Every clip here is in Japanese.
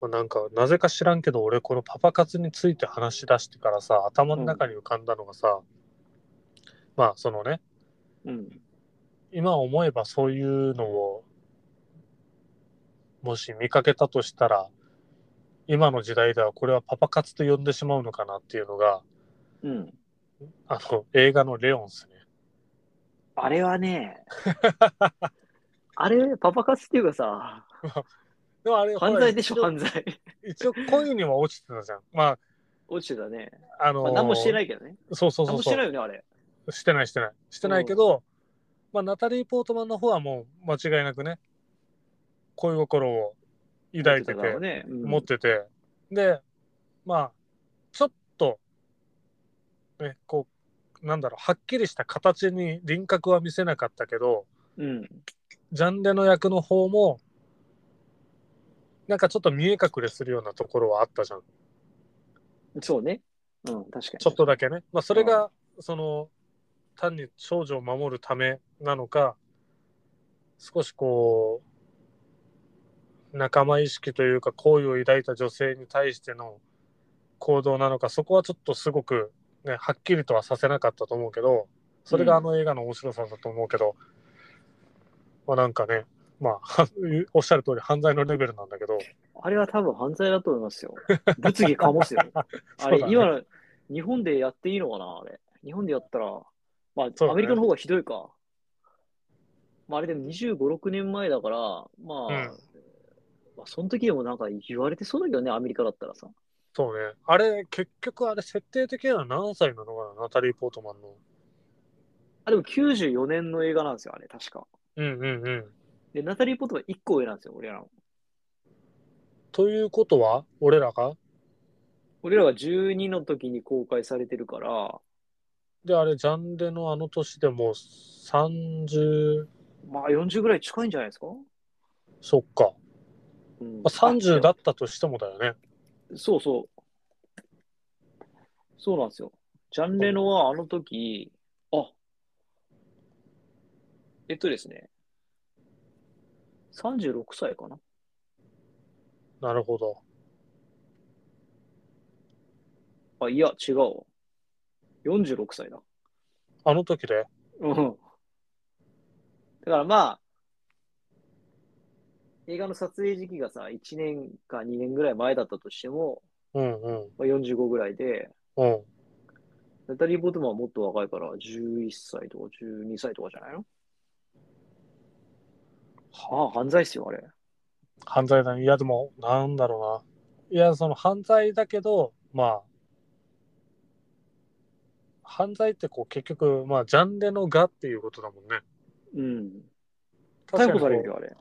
まあ、なんか、なぜか知らんけど、俺、このパパ活について話し出してからさ、頭の中に浮かんだのがさ、まあ、そのね、うん。今思えばそういうのを、もし見かけたとしたら、今の時代ではこれはパパ活と呼んでしまうのかなっていうのが、うん。あの、映画のレオンっすね。あれはね、あれ、パパ活っていうかさ、でもあれ、犯罪でしょ、犯罪。一応恋には落ちてたじゃん。ま落ちてたね。あ、あのーまあ、何もしてないけどね。そうそうそうそう。何もしてないよね、あれ。してないしてない。してないけど、まあ、ナタリー・ポートマンの方はもう間違いなくね、恋心を抱いてて、ね。うん持ってて、で、まあ、ちょっと、ね、こう、なんだろう、はっきりした形に輪郭は見せなかったけど、うん。ジャンレの役の方も、なんかちょっと見え隠れするようなところはあったじゃん。そうね。うん、確かに。ちょっとだけね。まあ、それが、その、単に少女を守るためなのか、少しこう、仲間意識というか、好意を抱いた女性に対しての行動なのか、そこはちょっとすごく、ね、はっきりとはさせなかったと思うけど、それがあの映画の面白さだと思うけど、まあなんかね、まあ、はおっしゃる通り犯罪のレベルなんだけど、あれは多分犯罪だと思いますよ。物議かもすよ。あれ、そうだね今の、日本でやっていいのかな、あれ。日本でやったら、まあ、ねアメリカの方がひどいか。まあ、あれでも25、6年前だから、まあ、うんまあ、その時でもなんか言われてそうだけどね、アメリカだったらさ。そうね。あれ、結局あれ、設定的には何歳なのかな、ナタリー・ポートマンの。あ、でも94年の映画なんですよ、あれ、確か。うんうんうん。で、ナタリー・ポットは1個上なんですよ、俺らの。ということは、俺らが？俺らが12の時に公開されてるから、で、あれ、ジャンレのあの年でもう30、まあ40ぐらい近いんじゃないですか、そっか。うんまあ、30だったとしてもだよね。そうそう。そうなんですよ。ジャンレノはあの時、あ、えっとですね、36歳かななるほど。あ、いや、違うわ。46歳だ。あの時で？うん。だからまあ、映画の撮影時期がさ、1年か2年ぐらい前だったとしても、うんうん。まあ、45ぐらいで、うん。ナタリー・ボトマンはもっと若いから、11歳とか12歳とかじゃないの？ああ、犯罪っすよ、あれ。犯罪だね。いや、でも、なんだろうな。いや、その犯罪だけど、まあ、犯罪ってこう結局、まあ、ジャンレのがっていうことだもんね。うん。確かに逮捕されるよ、あれ。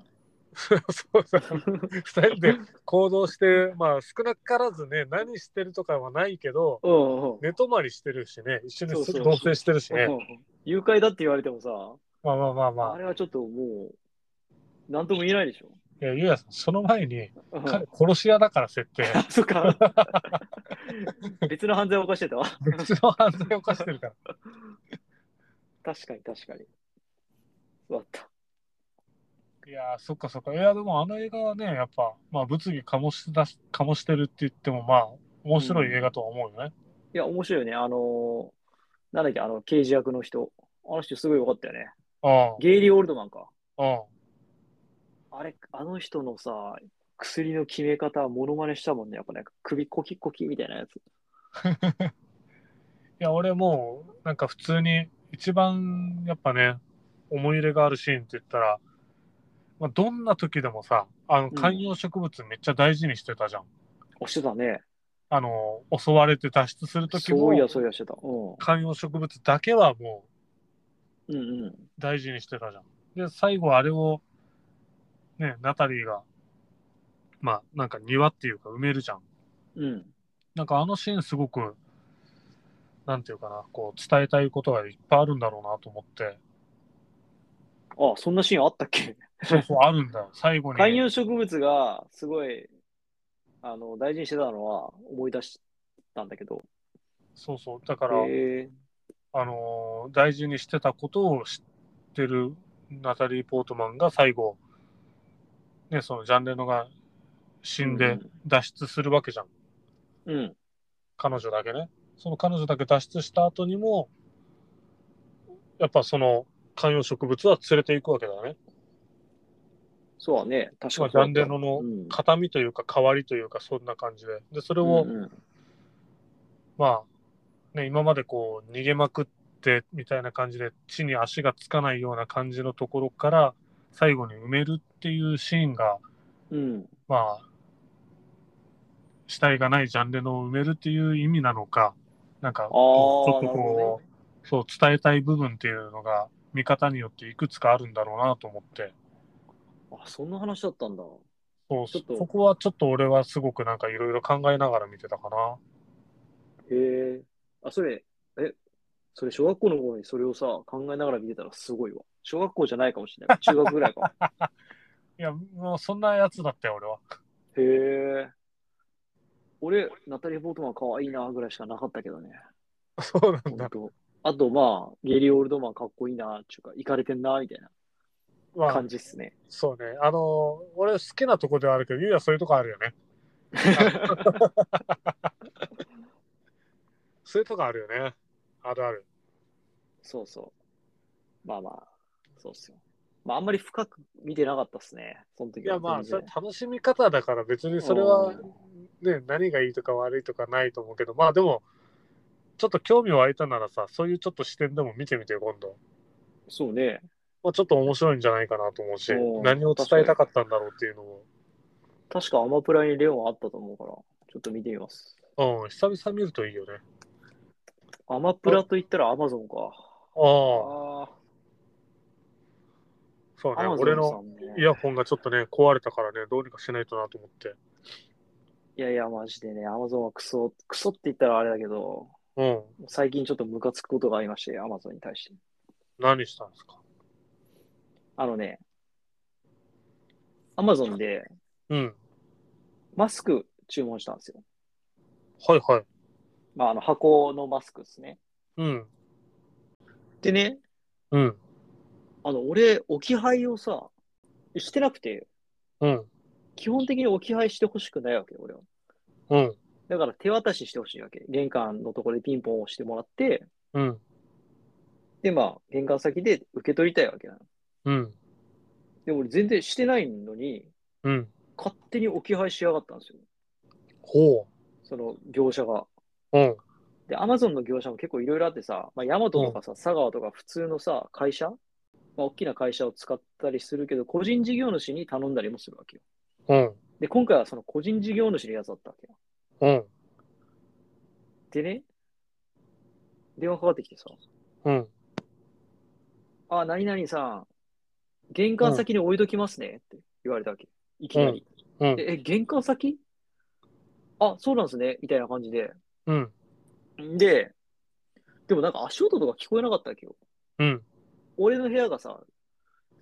そうそう。二人で行動して、まあ少なからずね、何してるとかはないけど、うんうん。寝泊まりしてるしね、一緒にそうそう同棲してるしね。うん誘拐だって言われてもさ、まあまあまあまあ。あれはちょっともう、なんとも言えないでしょ。いや、ゆうやさん、その前に、うん彼殺し屋だから設定。あ、そっか。別の犯罪を犯してたわ。別の犯罪を犯してるから。確かに確かに。そうだった。いやー、そっかそっか。いや、でもあの映画はね、やっぱ、まあ物議醸し出し、醸してるって言っても、まあ、面白い映画とは思うよね。いや、面白いよね。あのーなんだっけ、あの、刑事役の人。あの人すごい良かったよね。うん。ゲイリー・オールドマンか。うん。あれ、あの人のさ、薬の決め方、モノマネしたもんね。やっぱね、首コキコキみたいなやつ。いや、俺もう、なんか普通に、一番、やっぱね、思い入れがあるシーンって言ったら、まあ、どんな時でもさ、あの、ん観葉植物めっちゃ大事にしてたじゃん。押してたね。あの、襲われて脱出する時もそうい、や、そういやしてた。う観葉植物だけはもう、ん。うんうん。大事にしてたじゃん。で、最後あれを、ね、ナタリーが、まあ、なんか庭っていうか埋めるじゃん。うん。なんかあのシーンすごく、なんていうかな、こう伝えたいことがいっぱいあるんだろうなと思って、あ、そんなシーンあったっけ？そうそう、あるんだよ。最後に。観葉植物がすごい、あの、大事にしてたのは思い出したんだけど。そうそう。だから、あのー大事にしてたことを知ってるナタリー・ポートマンが最後、ね、そのジャンレノが死んで脱出するわけじゃん。うん。彼女だけね。その彼女だけ脱出した後にも、やっぱその観葉植物は連れていくわけだね。そうだね。確まあ、かにジャンレノのうん形見というか代わりというかそんな感じで。で、それを、うんうんまあ、ね、今までこう逃げまくってみたいな感じで地に足がつかないような感じのところから最後に埋めるっていうシーンが、うん。まあ、死体がないジャンレノを埋めるっていう意味なのか、なんか、ちょっとこう、そう、伝えたい部分っていうのが見方によっていくつかあるんだろうなと思って、あ、そんな話だったんだ。そうそこはちょっと俺はすごくなんかいろいろ考えながら見てたかな。へえ。あ、それ、え、それ小学校の頃にそれをさ、考えながら見てたらすごいわ。小学校じゃないかもしれない。中学ぐらいか。いや、もうそんなやつだったよ、俺は。へえ。俺、ナタリー・ポートマン可愛いなぐらいしかなかったけどね。そうなんだ。あと、まあ、ゲリー・オールドマンかっこいいな、ちゅうか、イかれてんな、みたいなまあ感、じっすね。そうね。あの、俺好きなとこではあるけど、ゆうやそういうとこあるよね。そういうとこあるよね。あるある。そうそう。まあまあ、そうっすよ。まあ、あんまり深く見てなかったっすね。その時は。いや、まあ、それ楽しみ方だから別にそれはうんね、何がいいとか悪いとかないと思うけど、まあでも、ちょっと興味湧いたならさ、そういうちょっと視点でも見てみてよ、今度。そうね。まあ、ちょっと面白いんじゃないかなと思うしう、ん何を伝えたかったんだろうっていうのを。確かアマプラにレオンあったと思うから、ちょっと見てみます。うん、久々見るといいよね。アマプラと言ったらアマゾンか。ああ、あそうね。俺の。イヤホンがちょっとね、壊れたからね、どうにかしないとなと思って。いやいや、マジでね、アマゾンはクソ、クソって言ったらあれだけど、うん。最近ちょっとムカつくことがありまして、アマゾンに対して。何したんですか？あのね、アマゾンでうん。マスク注文したんですよ。はいはい。まあ、あの箱のマスクですね。うん。でね、うん。あの、俺、置き配をさ、してなくて、うん。基本的に置き配してほしくないわけよ、俺は。うん。だから手渡ししてほしいわけ。玄関のところでピンポン押してもらって、うん。で、まあ、玄関先で受け取りたいわけなの。うん。で、俺全然してないのに、うん。勝手に置き配しやがったんですよ。ほその業者が。う。うん。で、アマゾンの業者も結構いろいろあってさ、まあ、ヤマトとかさ、佐川とか普通のさ、会社、まあ、大きな会社を使ったりするけど、個人事業主に頼んだりもするわけよ。うん。で、今回はその個人事業主のやつだったわけよ。うん。でね、電話かかってきてさ、うん。あ、何々さん、玄関先に置いときますねって言われたわけ。いきなり。うん。でえ、玄関先？あ、そうなんですね。みたいな感じで。うん。で、でもなんか足音とか聞こえなかったわけよ。うん。俺の部屋がさ、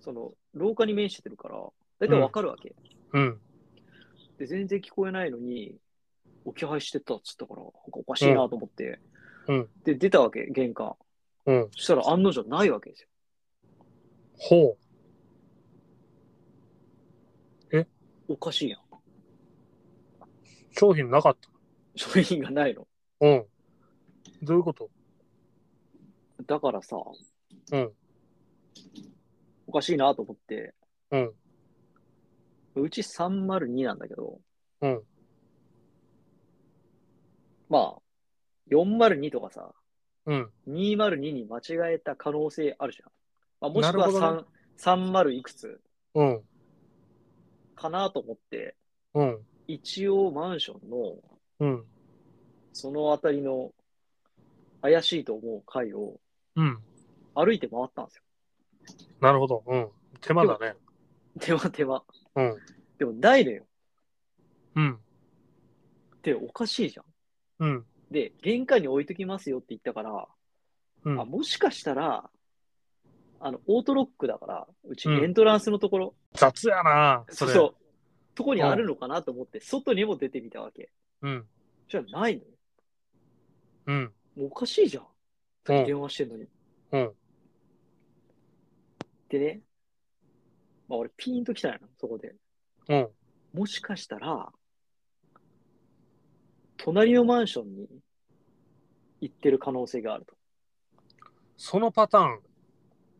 その、廊下に面してるから、だいたいわかるわけ。うん。で、全然聞こえないのに、置き配してたっつったから、なんかおかしいなと思って、うんで、出たわけ、玄関。うん。そしたら案の定ないわけですよ。ほおかしいやん。う。商品なかった？商品がないの。うん。どういうこと？だからさ、うん。おかしいなと思って、うん。うち302なんだけど、うん。まあ、402とかさ、うん。202に間違えた可能性あるじゃん。まあ、もしくはなるほどね3、30いくつうん。かなと思って、うん。一応マンションのうん。そのあたりの怪しいと思う階をうん。歩いて回ったんですよ。なるほど。うん。手間だね。手間手間。うん。でもないのよ。うん。で、おかしいじゃん。うん。で、玄関に置いときますよって言ったから、うんあ、もしかしたら、あの、オートロックだから、うちうんエントランスのところ、雑やなそれ。そうそう、とこにあるのかなと思って、外にも出てみたわけ。うん。じゃあないのよ。うん。もうおかしいじゃん。さっき電話してんのに。うん。でね、まあ俺ピーンと来たんやな、そこで。うん。もしかしたら、隣のマンションに行ってる可能性があると。そのパターン。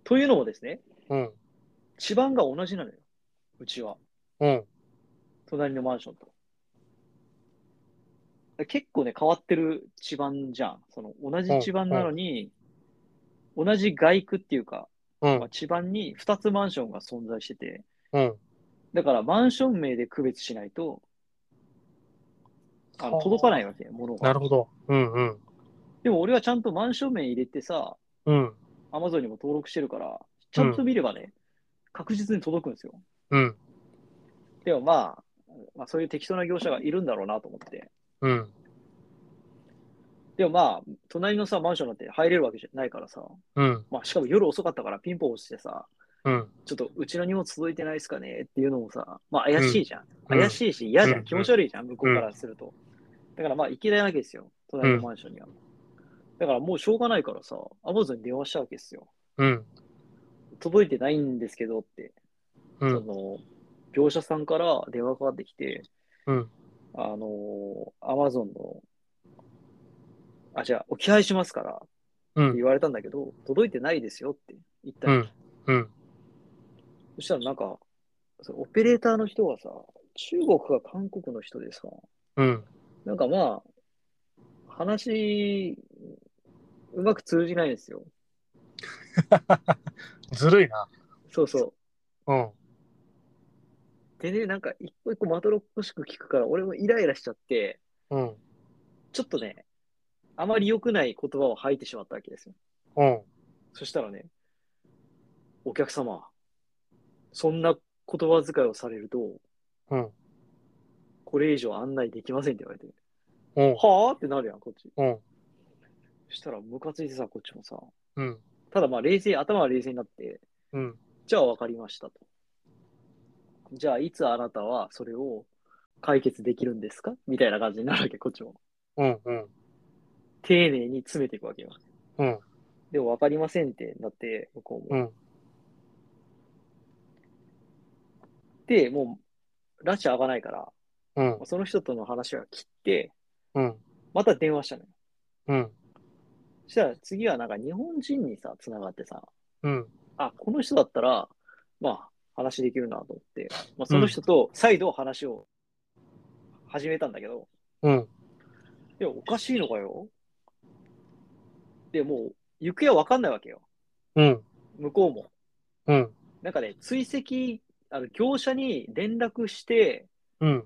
というのもですね、うん。地盤が同じなのよ。うちは。うん。隣のマンションと。結構ね、変わってる地盤じゃん。その同じ地盤なのに、同じ街区っていうか、うんまあ、。地盤に2つマンションが存在してて、うん。だからマンション名で区別しないと、あのはあ届かないわけよ、物が。なるほど。うんうん。でも俺はちゃんとマンション名入れてさ、うん。アマゾンにも登録してるから、ちゃんと見ればね、確実に届くんですよ。うん。でもまあ、まあ、そういう適当な業者がいるんだろうなと思って。うん。でもまあ、隣のさ、マンションなんて入れるわけじゃないからさ、うん。まあ、しかも夜遅かったからピンポン押してさ、うん。ちょっとうちの荷物届いてないですかねっていうのもさ、まあ怪しいじゃん。うん怪しいし嫌じゃん。うん気持ち悪いじゃん、向こうからすると。だからまあ行けないわけですよ。隣のマンションには。だからもうしょうがないからさ、アマゾンに電話したわけですよ。うん。届いてないんですけどって、うん。その、業者さんから電話かかってきて、うん。あのー、アマゾンの、あ、じゃあ、置き配しますからうん。って言われたんだけど、届いてないですよって言ったら、うん。うん。そしたらなんか、オペレーターの人がさ、中国か韓国の人でさ、うん。なんかまあ、話、うまく通じないんですよ。ずるいな。そうそう。うん。でね、なんか一個一個まどろっこしく聞くから、俺もイライラしちゃって、うん。ちょっとね、あまり良くない言葉を吐いてしまったわけですよ。うん。そしたらね、お客様、そんな言葉遣いをされると、うん。これ以上案内できませんって言われて、うん。はぁってなるやん、こっち。うん。そしたらムカついてさ、こっちもさ、うん。ただまあ冷静、頭は冷静になって、うん。じゃあ分かりましたと。じゃあいつあなたはそれを解決できるんですか？みたいな感じになるわけ、こっちも。うん。うん。丁寧に詰めていくわけよ。うん。でも分かりませんってなって、向こうも。うん。で、もう、拉致上がないから、うん。その人との話は切って、うん。また電話したのよ。うん。そしたら次はなんか日本人にさ、繋がってさ、うん。あ、この人だったら、まあ、話できるなと思って、まあ、その人と再度話を始めたんだけど、うん。いや、おかしいのかよ。で、もう、行方は分かんないわけよ。うん。向こうも。うん。なんかね、追跡、あの業者に連絡して、うん。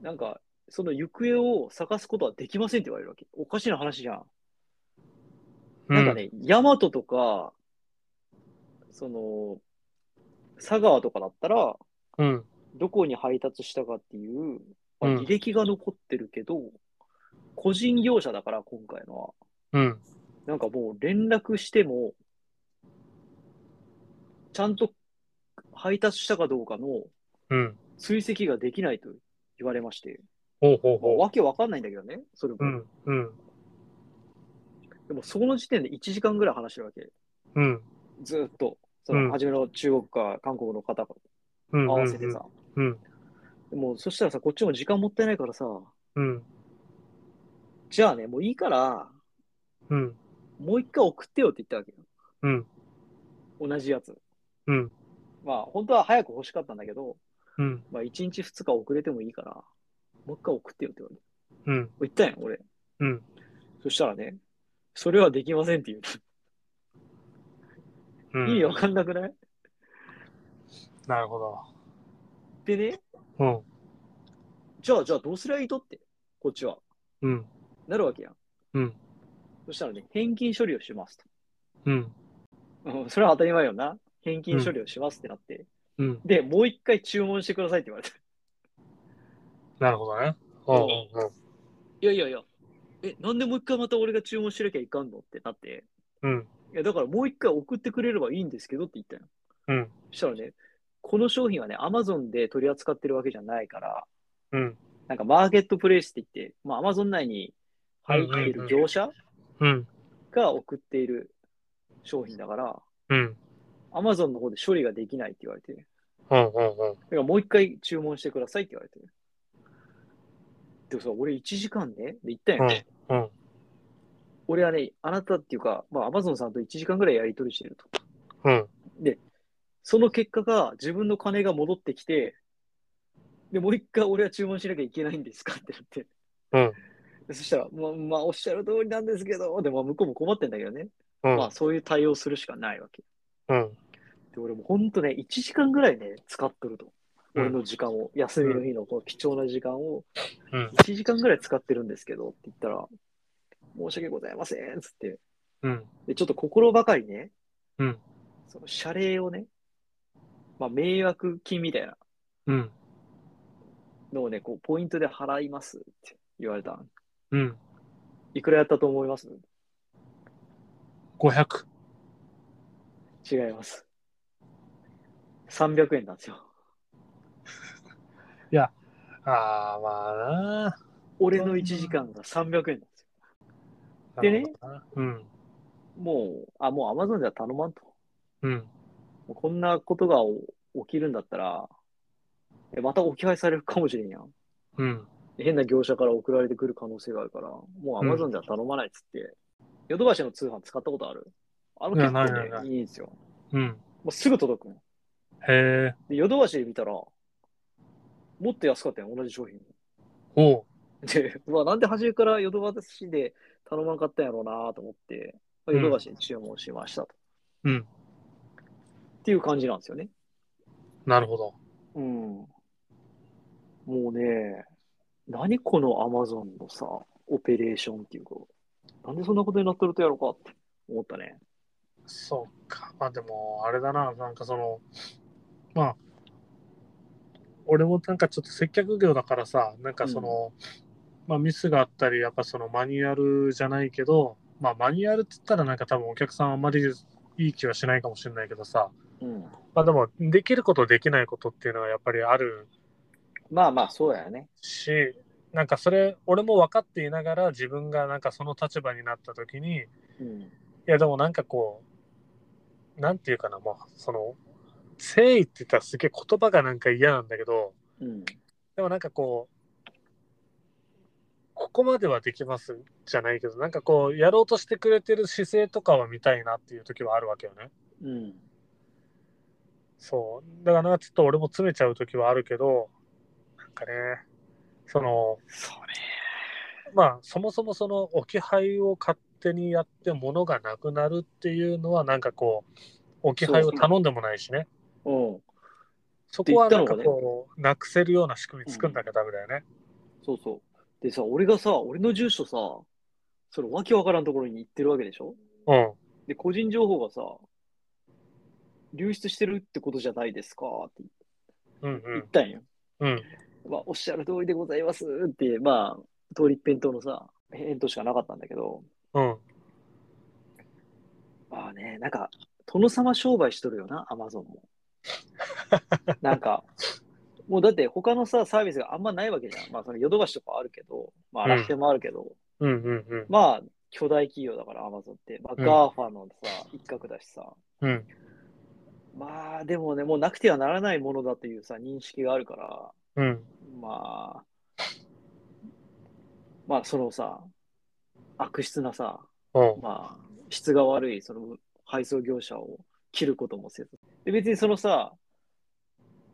なんか、その行方を探すことはできませんって言われるわけ。おかしな話じゃん。なんかね、ヤマトとか、その、佐川とかだったら、うん。どこに配達したかっていう、まあうん履歴が残ってるけど、個人業者だから、今回のは。うん。なんかもう連絡しても、ちゃんと配達したかどうかのうん。追跡ができないと言われまして、ほうほうまあほわけわかんないんだけどね、それも。う。うん。うん。でもその時点で1時間ぐらい話してるわけ。うん。ずーっと。そうんの初めの中国か韓国の方がうん。合わせてさ。うん。でもそしたらさ、こっちも時間もったいないからさ、うん。じゃあね、もういいから、うん。もう一回送ってよって言ったわけよ。うん。同じやつ。うん。まあ、本当は早く欲しかったんだけど、うん。まあ、1日2日遅れてもいいから、もう一回送ってよって言われて。うん。言ったんやん、俺。うん。そしたらね、それはできませんって言う。うん。意味わかんなくない？なるほど。でね、うん。じゃあ、じゃあどうすりゃいいとって、こっちは。うん。なるわけやん。うん。そしたらね、返金処理をしますと。うん。うん、それは当たり前よな。返金処理をしますってなって。うん。で、もう一回注文してくださいって言われて。なるほどね。うん。うん。いやいやいや、え、なんでもう一回また俺が注文しなきゃいかんのってなって。うん。いや、だからもう一回送ってくれればいいんですけどって言ったよ。うん。そしたらね、この商品はね、Amazon で取り扱ってるわけじゃないから、うん。なんかマーケットプレイスって言って、まあ Amazon 内に入っている業者うん。が送っている商品だから、うん。Amazon の方で処理ができないって言われて、うんうんうん。だからもう一回注文してくださいって言われて。でもさ、俺1時間ね、で行ったんよ。うんうん俺はね、あなたっていうか、まあ、アマゾンさんと1時間ぐらいやり取りしてると。うんその結果が自分の金が戻ってきて、で、もう一回俺は注文しなきゃいけないんですかってなって。うんでそしたら、まあ、まあ、おっしゃる通りなんですけど、でも向こうも困ってんだけどね。うんまあ、そういう対応するしかないわけ。うんで、俺もほんとね、1時間ぐらいね、使っとると。うん俺の時間を、休みの日のこの貴重な時間を、うん1時間ぐらい使ってるんですけどって言ったら、申し訳ございません、つって。うんで、ちょっと心ばかりね、うんその謝礼をね、まあ、迷惑金みたいなうんのをね、こう、ポイントで払いますって言われた。うん。いくらやったと思います？500。違います。300円なんですよ。ああ、まあな。俺の1時間が300円なんですよ。でね。うん。もう、あ、もう Amazon じゃ頼まんと。うん。こんなことが起きるんだったら、えまた置き配されるかもしれんやん。うん。変な業者から送られてくる可能性があるから、もう Amazon じゃ頼まないっつって、ヨドバシの通販使ったことある？あの結構ねないないんですよ。うん。もうすぐ届くの。へえ。で、ヨドバシで見たら、もっと安かったよ、同じ商品。おう。で、うわ、なんで初めからヨドバシで頼まんかったんやろうなと思って、まあヨドバシに注文しましたと。うん。っていう感じなんですよね。なるほど。うん。もうね、何この Amazon のさ、オペレーションっていうか、なんでそんなことになってるとやろうかって思ったね。そうか。まあでも、あれだな。なんかその、まあ、俺もなんかちょっと接客業だからさ、なんかその、まあミスがあったり、やっぱそのマニュアルじゃないけど、まあマニュアルって言ったらなんか多分お客さんあんまりいい気はしないかもしれないけどさ、うん。まあでも、できることできないことっていうのはやっぱりあるまあまあ、そうだよね。し、なんかそれ、俺も分かっていながら自分がなんかその立場になった時に、いうん。やでもなんかこう、なんていうかな、もうその、誠意って言ったらすげえ言葉がなんか嫌なんだけど、うん。でもなんかこう、ここまではできますじゃないけど、なんかこう、やろうとしてくれてる姿勢とかは見たいなっていう時はあるわけよね。うん。そう。だからなんかちょっと俺も詰めちゃう時はあるけど、かね、その、そまあ、そもそもその置き配を勝手にやって物がなくなるっていうのは、なんかこう、置き配を頼んでもないしね。れ。うん。そこはなんかこう、なくせるような仕組み作んなきゃダメだよね。そうそう。でさ、俺がさ、俺の住所さ、そのわけわからんところに行ってるわけでしょ？うん。で、個人情報がさ、流出してるってことじゃないですかってうん言ったんよ。うん。まあ、おっしゃる通りでございますって、まあ、通り一辺倒のさ、返答しかなかったんだけど、うん。まあね、なんか、殿様商売しとるよな、アマゾンも。なんか、もうだって他のさ、サービスがあんまないわけじゃん。まあ、そのヨドバシとかあるけど、まあ、楽天もあるけど、うん。うん。うん。まあ、巨大企業だから、アマゾンって。まあ、うん GAFA のさ、一角だしさ。うん。まあ、でもね、もうなくてはならないものだというさ、認識があるから、うん。まあ、まあ、そのさ、悪質なさ、うん。まあ、質が悪い、その配送業者を切ることもせず。で、別にそのさ、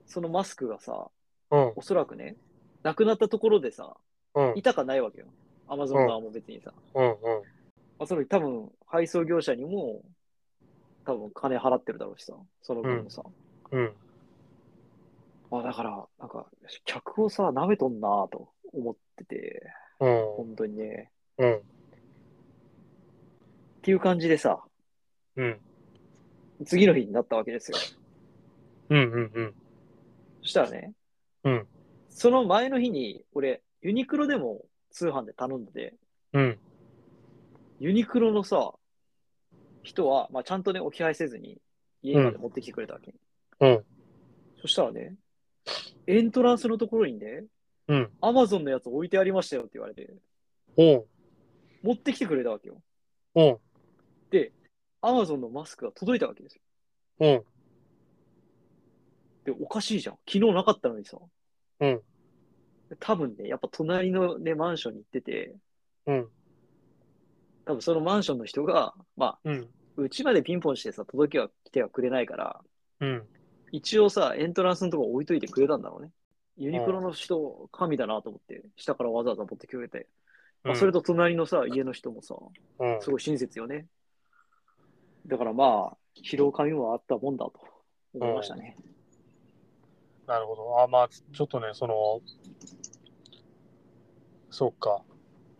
そのマスクがさ、うん。おそらくね、なくなったところでさ、うん。いたかないわけよ。アマゾン側も別にさ。うん。うん。まあ、その多分、配送業者にも、多分金払ってるだろうしさ、その分もさ。うん。まあだから、なんか、客をさ、舐めとんなぁと思ってて、うん。本当にね。うん。っていう感じでさ、うん。次の日になったわけですよ。うん。うん。うん。そしたらね、うん。その前の日に、俺、ユニクロでも通販で頼んでて、うん。ユニクロのさ、人は、まあ、ちゃんとね、置き配せずに家まで持ってきてくれたわけ。うん。そしたらね、エントランスのところにね、うん。アマゾンのやつ置いてありましたよって言われて、おう。持ってきてくれたわけよ。おう。で、アマゾンのマスクが届いたわけですよ。おう。で、おかしいじゃん。昨日なかったのにさ。うん。多分ね、やっぱ隣のね、マンションに行ってて、うん。多分そのマンションの人が、まうん。あ、うちまでピンポンしてさ、届けは来てはくれないから、うん。一応さ、エントランスのとこ置いといてくれたんだろうね。ユニクロの人、神だなと思って、下からわざわざ持ってくれて。まあ、それと隣のさ、家の人もさ、うん、すごい親切よね。だからまあ、疲労感はあったもんだと思いましたね。なるほど。あ、まあ、ちょっとね、その、そうか。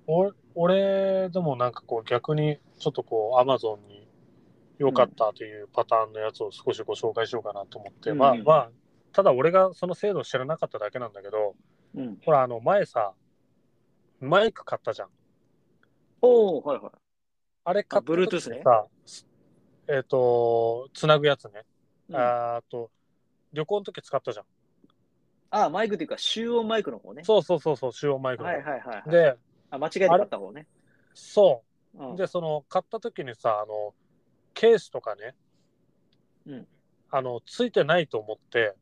俺、俺でもなんかこう逆にちょっとこうアマゾンに良かったというパターンのやつを少しご紹介しようかなと思って、うんまあまあ、ただ俺がその制度を知らなかっただけなんだけど、うん。ほら、あの前さ、マイク買ったじゃん。おー、はいはい。あれ買った時 Bluetooth ねさ、えっ、と、つなぐやつね。うんあーと、旅行の時使ったじゃん。あ、マイクっていうか、集音マイクの方ね。そうそうそうそう、集音マイクの。はいはいはいはい。で、あ、間違えて買った方ね。そうう。ん、で、その、買った時にさ、あの、ケースとかね、うんあの、ついてないと思って、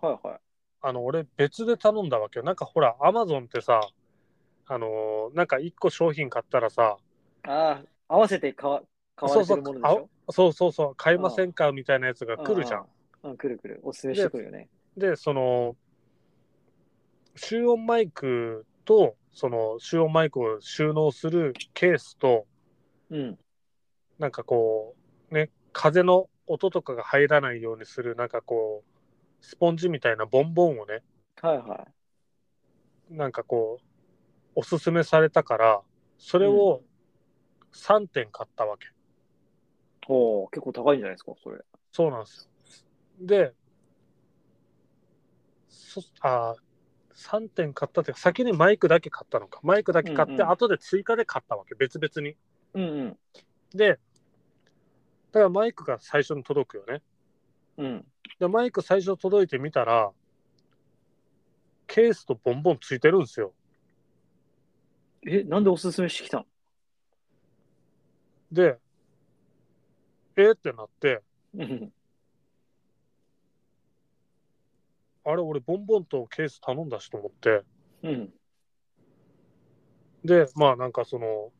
はいはい。あの、俺別で頼んだわけよ。なんかほら、アマゾンってさ、あのーなんか一個商品買ったらさ、ああ、合わせて買わ買われてるものでしょ？そうそうそう、買いませんかみたいなやつが来るじゃん。うん、来る来る。おすすめしてくるよね。で、その、集音マイクと、その集音マイクを収納するケースと、うん。なんかこう、ね、風の音とかが入らないようにする、なんかこう、スポンジみたいなボンボンをね、はいはい。なんかこう、おすすめされたから、それを3点買ったわけ。おー、結構高いんじゃないですか、それ。そうなんですよ。で、そあ3点買ったって先にマイクだけ買ったのか。マイクだけ買って、うんうん後で追加で買ったわけ、別々に。うんうん。で、だからマイクが最初に届くよね。うん。で、マイク最初届いてみたら、ケースとボンボンついてるんですよ。え、なんでおすすめしてきたので、えーってなって、うん。あれ、俺、ボンボンとケース頼んだしと思って、うん。で、まあ、なんかその、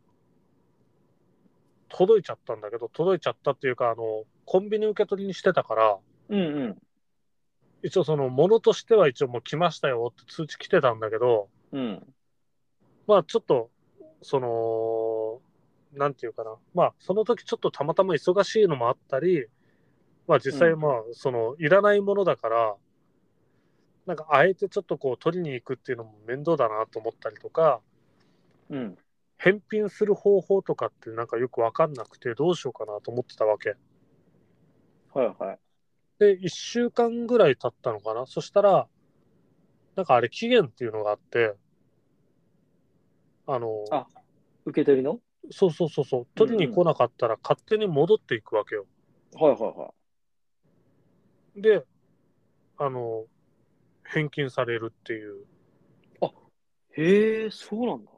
届いちゃったんだけど、届いちゃったっていうか、あの、コンビニ受け取りにしてたから、うんうん。一応その、ものとしては一応もう来ましたよって通知来てたんだけど、うん。まあ、ちょっと、その、なんていうかな、まあ、その時ちょっとたまたま忙しいのもあったり、まあ、実際、うんまあ、その、いらないものだから、なんか、あえてちょっとこう、取りに行くっていうのも面倒だなと思ったりとか、うん。返品する方法とかってなんかよくわかんなくて、どうしようかなと思ってたわけ。はいはい。で、1週間ぐらい経ったのかな。そしたら、なんかあれ、期限っていうのがあって、あの、あ受け取りの？そうそうそうそう、取りに来なかったら勝手に戻っていくわけよ。はいはいはで、あの、返金されるっていうい。へえ、そうなんだ。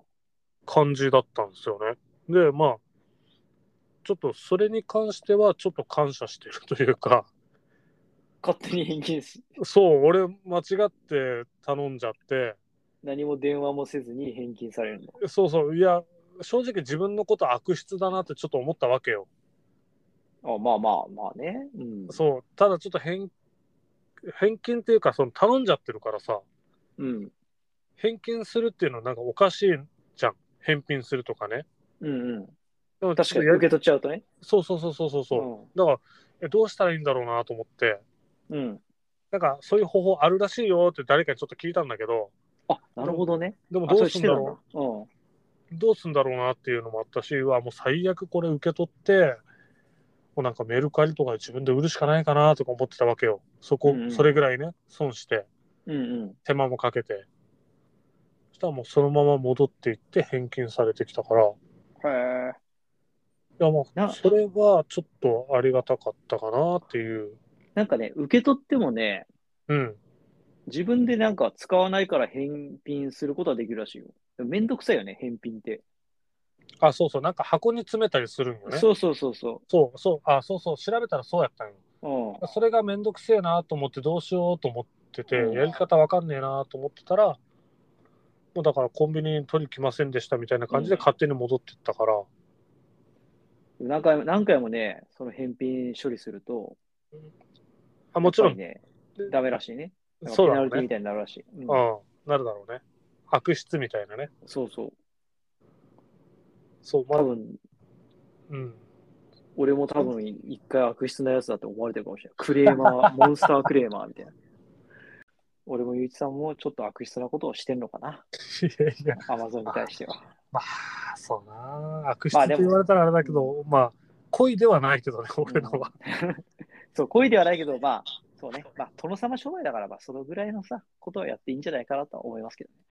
感じだったんですよね。で、まあ、ちょっとそれに関してはちょっと感謝してるというか、勝手に返金し、そう、俺間違って頼んじゃって、何も電話もせずに返金されるの。そうそう、いや、正直自分のこと悪質だなってちょっと思ったわけよ。あまあまあまあね。うん。そう、ただちょっと返返金っていうか、その頼んじゃってるからさ、うん。返金するっていうのはなんかおかしい。返品するとかね。うんうん。でも確かに、受け取っちゃうとね。そうそうそうそうそうそう。だからえ、どうしたらいいんだろうなと思って、うん。うん。なんかそういう方法あるらしいよって誰かにちょっと聞いたんだけど、あ、なるほどね。でもあ、どすんだそうれしてたんだろ。うん。う、どうすんだろうなっていうのもあったし、うわ、もう最悪これ受け取って、もうなんかメルカリとかで自分で売るしかないかなとか思ってたわけよ。そこ、うんうんそれぐらいね、損して、うんうん。手間もかけて。たらもうそのまま戻っていって返金されてきたから、いへえ。やもうなそれはちょっとありがたかったかなっていう。なんかね、受け取ってもね、うん。自分でなんか使わないから返品することはできるらしいよ。めんどくさいよね、返品って。あ、そうそう、なんか箱に詰めたりするんよね。そうそうそうそそうそう、あ、そうそう、調べたらそうやったんよ。うん。それがめんどくせえなと思ってどうしようと思ってて、うんやり方わかんねえなと思ってたら、もうだからコンビニに取り来ませんでしたみたいな感じでうん勝手に戻ってったから、何回も、何回もね、その返品処理すると、あもちろん、ね、ダメらしいね。そうだねペナルティみ。たいになるらしい。うんうん、なるだろうね。悪質みたいなね。そうそう。そう、まあ、多分、うん。俺も多分一回悪質なやつだと思われてるかもしれない。クレーマー、モンスタークレーマーみたいな。俺もゆういちさんもちょっと悪質なことをしてんのかな。いやいや、アマゾンに対しては。まあ、そうな。悪質って言われたらあれだけど、まあ、恋ではないけどね、俺のは。そう、恋ではないけど、まあ、そうね。まあ、殿様商売だから、まあ、そのぐらいのさ、ことはやっていいんじゃないかなとは思いますけどね。